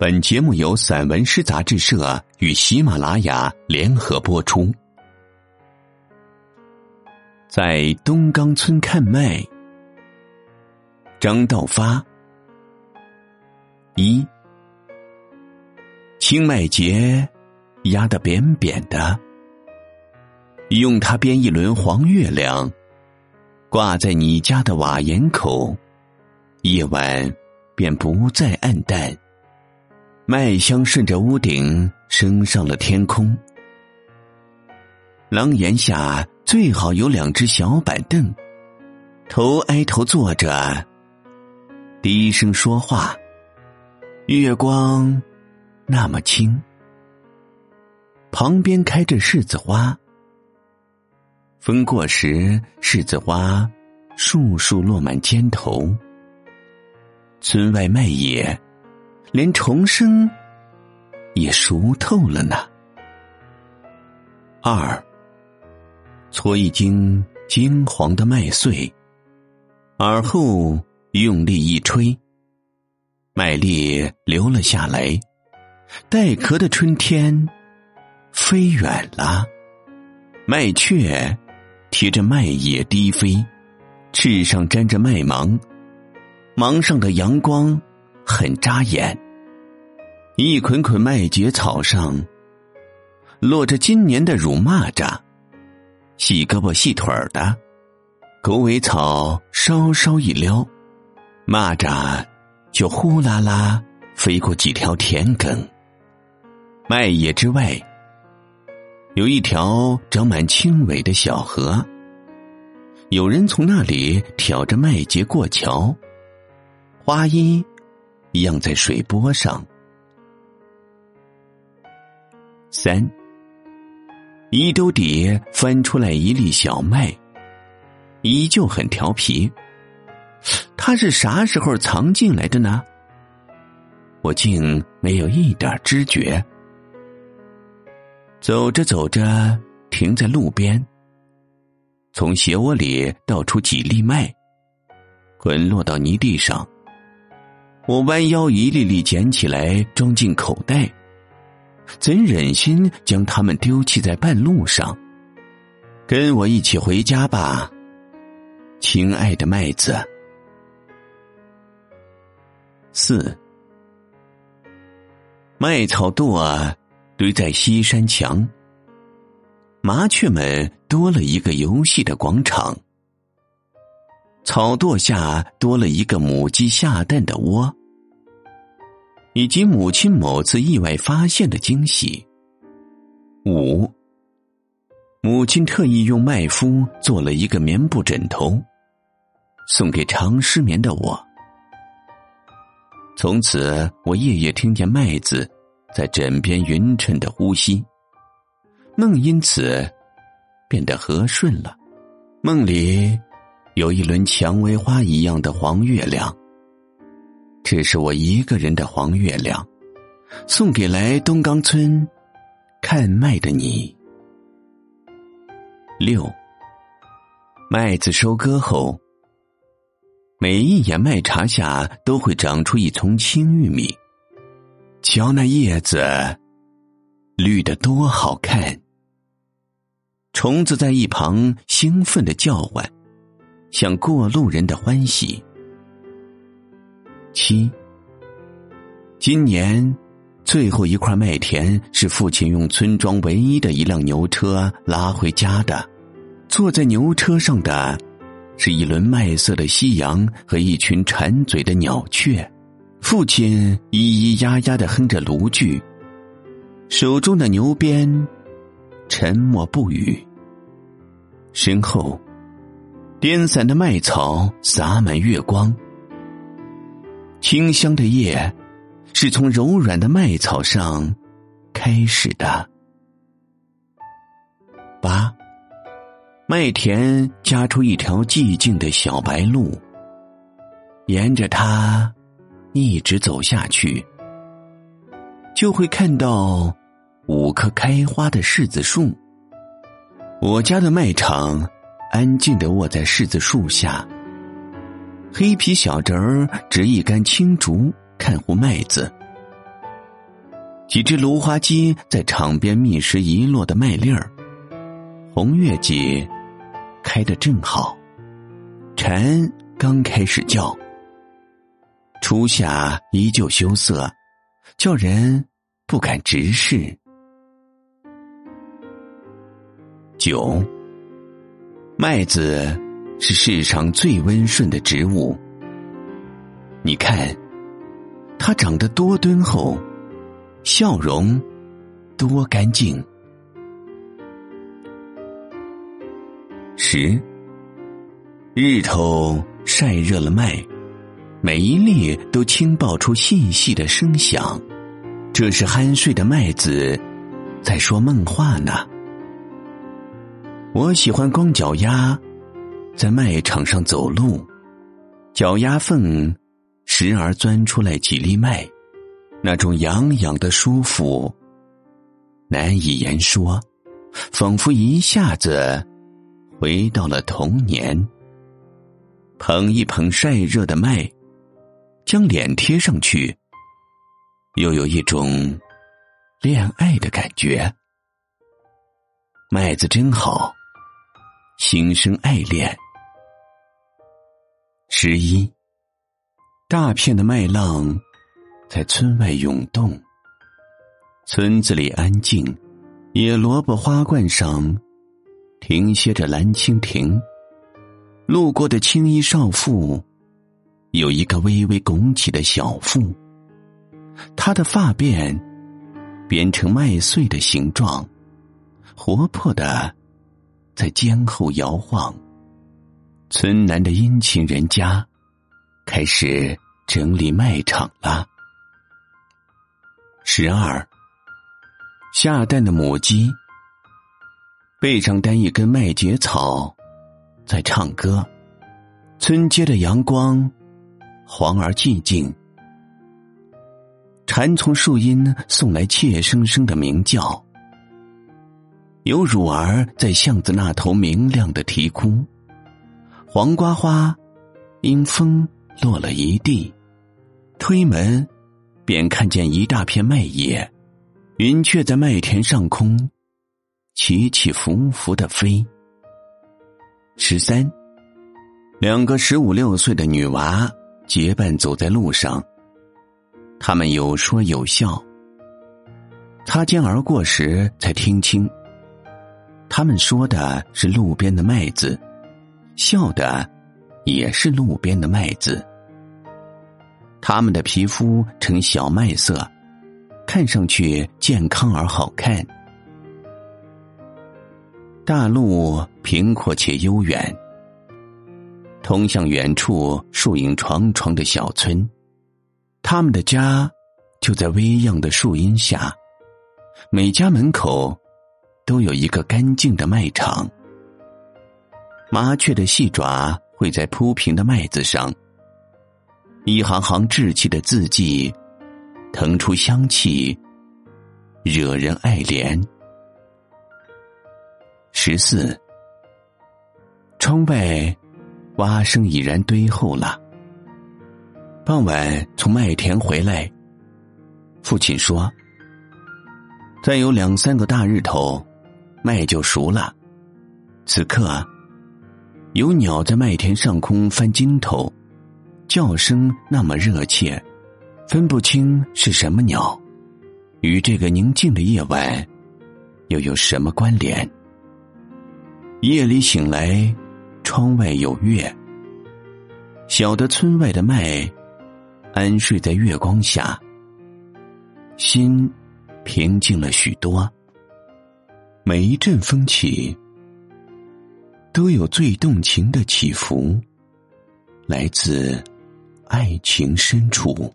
本节目由散文诗杂志社与喜马拉雅联合播出。在东冈村看麦，张道发。一，青麦秸压得扁扁的，用它编一轮黄月亮，挂在你家的瓦檐口，夜晚便不再暗淡。麦香顺着屋顶升上了天空。廊檐下最好有两只小板凳，头挨头坐着，低声说话。月光那么清，旁边开着柿子花，风过时，柿子花树树落满肩头。村外麦野。连虫声也熟透了呢。二，搓一斤金黄的麦穗，耳后用力一吹，麦粒流了下来。带壳的春天飞远了，麦雀贴着麦叶低飞，翅上沾着麦芒，芒上的阳光。很扎眼，一捆捆麦秸草上落着今年的乳蚂蚱，细胳膊细腿儿的狗尾草稍稍一撩，蚂蚱就呼啦啦飞过几条田埂。麦野之外，有一条长满青苇的小河，有人从那里挑着麦秸过桥，花衣。样在水波上。三，衣兜底翻出来一粒小麦，依旧很调皮。他是啥时候藏进来的呢？我竟没有一点知觉。走着走着，停在路边，从鞋窝里倒出几粒麦，滚落到泥地上。我弯腰一粒粒捡起来，装进口袋，怎忍心将它们丢弃在半路上？跟我一起回家吧，亲爱的麦子。四，麦草垛堆在西山墙，麻雀们多了一个游戏的广场，草垛下多了一个母鸡下蛋的窝。以及母亲某次意外发现的惊喜。五，母亲特意用麦麸做了一个棉布枕头，送给常失眠的我。从此，我夜夜听见麦子在枕边匀称的呼吸，梦因此变得和顺了。梦里有一轮蔷薇花一样的黄月亮。这是我一个人的黄月亮，送给来东冈村看麦的你。六，麦子收割后，每一眼麦茬下都会长出一丛青玉米，瞧那叶子，绿的多好看。虫子在一旁兴奋的叫唤，像过路人的欢喜。七，今年最后一块麦田是父亲用村庄唯一的一辆牛车拉回家的。坐在牛车上的，是一轮麦色的夕阳和一群馋嘴的鸟雀。父亲咿咿呀呀的哼着芦剧，手中的牛鞭沉默不语。身后，颠散的麦草洒满月光。清香的叶，是从柔软的麦草上开始的。八，麦田夹出一条寂静的小白路，沿着它一直走下去，就会看到五棵开花的柿子树。我家的麦场安静的卧在柿子树下。黑皮小侄儿执一杆青竹看护麦子，几只芦花鸡在场边觅食遗落的麦粒儿。红月季开得正好，蝉刚开始叫。初夏依旧羞涩，叫人不敢直视。九，麦子是世上最温顺的植物。你看，它长得多敦厚，笑容多干净。十，日头晒热了麦。每一粒都轻爆出细细的声响，这是酣睡的麦子在说梦话呢。我喜欢光脚丫在麦场上走路，脚丫缝时而钻出来几粒麦，那种痒痒的舒服难以言说，仿佛一下子回到了童年。捧一捧晒热的麦。将脸贴上去，又有一种恋爱的感觉。麦子真好，心生爱恋。十一，大片的麦浪在村外涌动，村子里安静，野萝卜花冠上停歇着蓝蜻蜓，路过的青衣少妇。有一个微微拱起的小腹，她的发辫编成麦穗的形状，活泼的在肩后摇晃。村南的殷勤人家开始整理麦场了。十二，下蛋的母鸡背上担一根麦秸草，在唱歌。村街的阳光。黄而寂静，蝉从树荫送来怯生生的鸣叫。有乳儿在巷子那头明亮的啼哭，黄瓜花因风落了一地，推门便看见一大片麦叶，云雀在麦田上空起起伏伏的飞。十三，两个十五六岁的女娃。结伴走在路上，他们有说有笑。擦肩而过时，才听清，他们说的是路边的麦子，笑的也是路边的麦子。他们的皮肤呈小麦色，看上去健康而好看。大路平阔且悠远。通向远处树影幢幢的小村，他们的家就在微漾的树荫下。每家门口都有一个干净的麦场。麻雀的细爪会在铺平的麦子上，一行行稚气的字迹腾出香气，惹人爱怜。十四，窗外。蛙声已然堆厚了。傍晚从麦田回来，父亲说：“再有两三个大日头，麦就熟了。”此刻，有鸟在麦田上空翻筋头，叫声那么热切，分不清是什么鸟，与这个宁静的夜晚又有什么关联？夜里醒来。窗外有月，晓得村外的麦安睡在月光下，心平静了许多。每一阵风起，都有最动情的起伏，来自爱情深处。